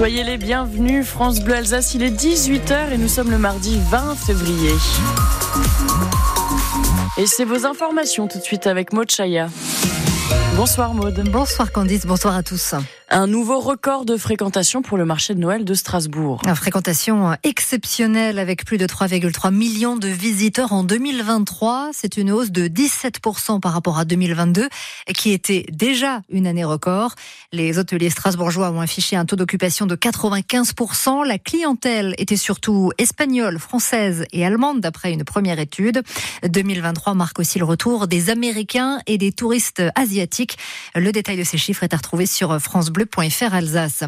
Soyez les bienvenus, France Bleu Alsace, il est 18h et nous sommes le mardi 20 février. Et c'est vos informations tout de suite avec Maud Chaya. Bonsoir Maude. Bonsoir Candice, bonsoir à tous. Un nouveau record de fréquentation pour le marché de Noël de Strasbourg. Une fréquentation exceptionnelle avec plus de 3,3 millions de visiteurs en 2023. C'est une hausse de 17% par rapport à 2022, qui était déjà une année record. Les hôteliers strasbourgeois ont affiché un taux d'occupation de 95%. La clientèle était surtout espagnole, française et allemande d'après une première étude. 2023 marque aussi le retour des Américains et des touristes asiatiques. Le détail de ces chiffres est à retrouver sur France Bleu Alsace.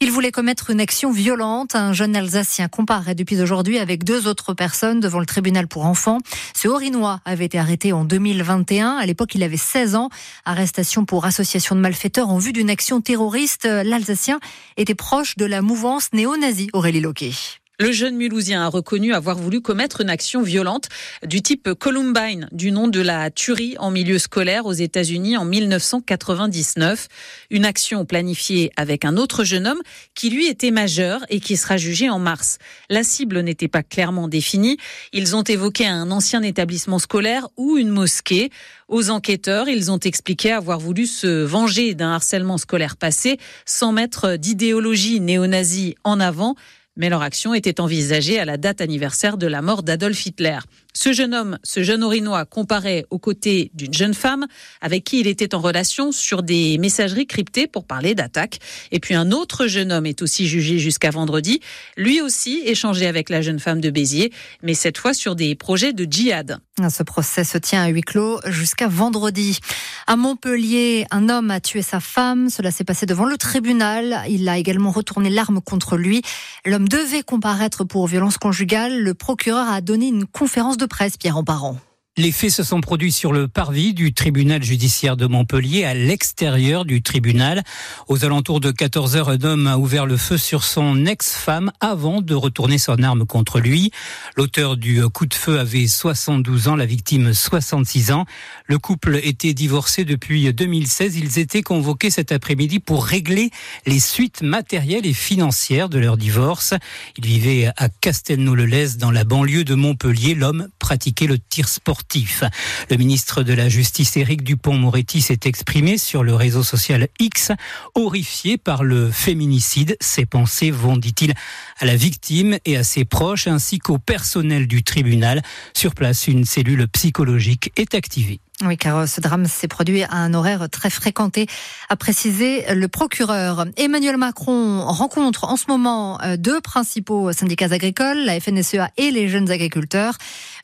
Il voulait commettre une action violente. Un jeune Alsacien comparaît depuis aujourd'hui avec deux autres personnes devant le tribunal pour enfants. Ce Orinois avait été arrêté en 2021. À l'époque, il avait 16 ans. Arrestation pour association de malfaiteurs en vue d'une action terroriste. L'Alsacien était proche de la mouvance néo-nazie Aurélie Loquet. Le jeune Mulhousien a reconnu avoir voulu commettre une action violente du type Columbine, du nom de la tuerie en milieu scolaire aux États-Unis en 1999. Une action planifiée avec un autre jeune homme qui lui était majeur et qui sera jugé en mars. La cible n'était pas clairement définie. Ils ont évoqué un ancien établissement scolaire ou une mosquée. Aux enquêteurs, ils ont expliqué avoir voulu se venger d'un harcèlement scolaire passé sans mettre d'idéologie néo-nazie en avant mais leur action était envisagée à la date anniversaire de la mort d'Adolf Hitler. Ce jeune homme, ce jeune Orinois, comparait aux côtés d'une jeune femme avec qui il était en relation sur des messageries cryptées pour parler d'attaque. Et puis un autre jeune homme est aussi jugé jusqu'à vendredi. Lui aussi échangé avec la jeune femme de Béziers, mais cette fois sur des projets de djihad. Ce procès se tient à huis clos jusqu'à vendredi. À Montpellier, un homme a tué sa femme. Cela s'est passé devant le tribunal. Il a également retourné l'arme contre lui. L'homme devait comparaître pour violence conjugale. Le procureur a donné une conférence de presse, Pierre Emparent. Les faits se sont produits sur le parvis du tribunal judiciaire de Montpellier, à l'extérieur du tribunal. Aux alentours de 14 heures, un homme a ouvert le feu sur son ex-femme avant de retourner son arme contre lui. L'auteur du coup de feu avait 72 ans, la victime 66 ans. Le couple était divorcé depuis 2016. Ils étaient convoqués cet après-midi pour régler les suites matérielles et financières de leur divorce. Ils vivaient à Castelnau-le-Lez, dans la banlieue de Montpellier. L'homme pratiquait le tir sportif le ministre de la Justice, Éric Dupont-Moretti, s'est exprimé sur le réseau social X, horrifié par le féminicide. Ses pensées vont, dit-il, à la victime et à ses proches, ainsi qu'au personnel du tribunal. Sur place, une cellule psychologique est activée. Oui, car ce drame s'est produit à un horaire très fréquenté, a précisé le procureur. Emmanuel Macron rencontre en ce moment euh, deux principaux syndicats agricoles, la FNSEA et les jeunes agriculteurs.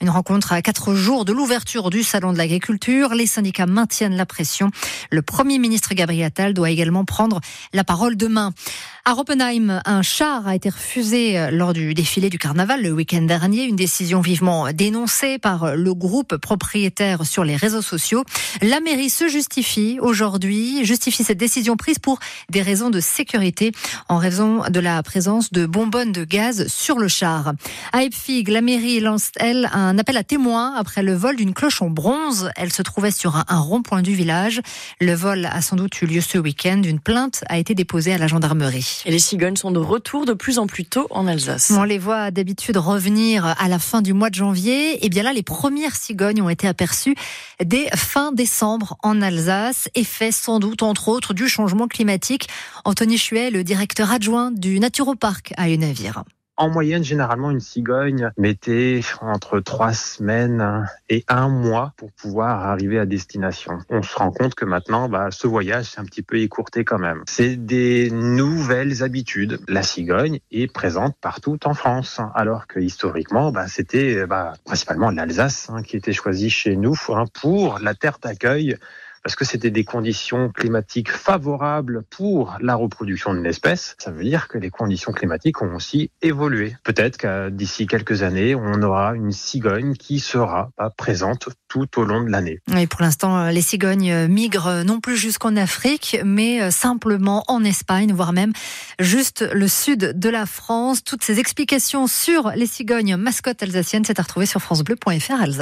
Une rencontre à quatre jours de l'ouverture du salon de l'agriculture. Les syndicats maintiennent la pression. Le premier ministre Gabriel Attal doit également prendre la parole demain. À Oppenheim, un char a été refusé euh, lors du défilé du carnaval le week-end dernier. Une décision vivement dénoncée par le groupe propriétaire sur les réseaux sociaux. La mairie se justifie aujourd'hui, justifie cette décision prise pour des raisons de sécurité en raison de la présence de bonbonnes de gaz sur le char. À Epfig, la mairie lance, elle, un appel à témoins après le vol d'une cloche en bronze. Elle se trouvait sur un, rond-point du village. Le vol a sans doute eu lieu ce week-end. Une plainte a été déposée à la gendarmerie. Et les cigognes sont de retour de plus en plus tôt en Alsace. On les voit d'habitude revenir à la fin du mois de janvier. Et bien là, les premières cigognes ont été aperçues dès fin décembre en Alsace. Effet sans doute, entre autres, du changement climatique. Anthony Chuet, le directeur adjoint du Naturopark à Unavir. En moyenne, généralement, une cigogne mettait entre trois semaines et un mois pour pouvoir arriver à destination. On se rend compte que maintenant, bah, ce voyage s'est un petit peu écourté quand même. C'est des nouvelles habitudes. La cigogne est présente partout en France, alors que historiquement, bah, c'était bah, principalement l'Alsace hein, qui était choisie chez nous hein, pour la terre d'accueil parce que c'était des conditions climatiques favorables pour la reproduction de l'espèce. Ça veut dire que les conditions climatiques ont aussi évolué. Peut-être qu'à d'ici quelques années, on aura une cigogne qui sera pas présente tout au long de l'année. Et pour l'instant, les cigognes migrent non plus jusqu'en Afrique, mais simplement en Espagne, voire même juste le sud de la France. Toutes ces explications sur les cigognes mascottes alsaciennes, c'est à retrouver sur francebleu.fr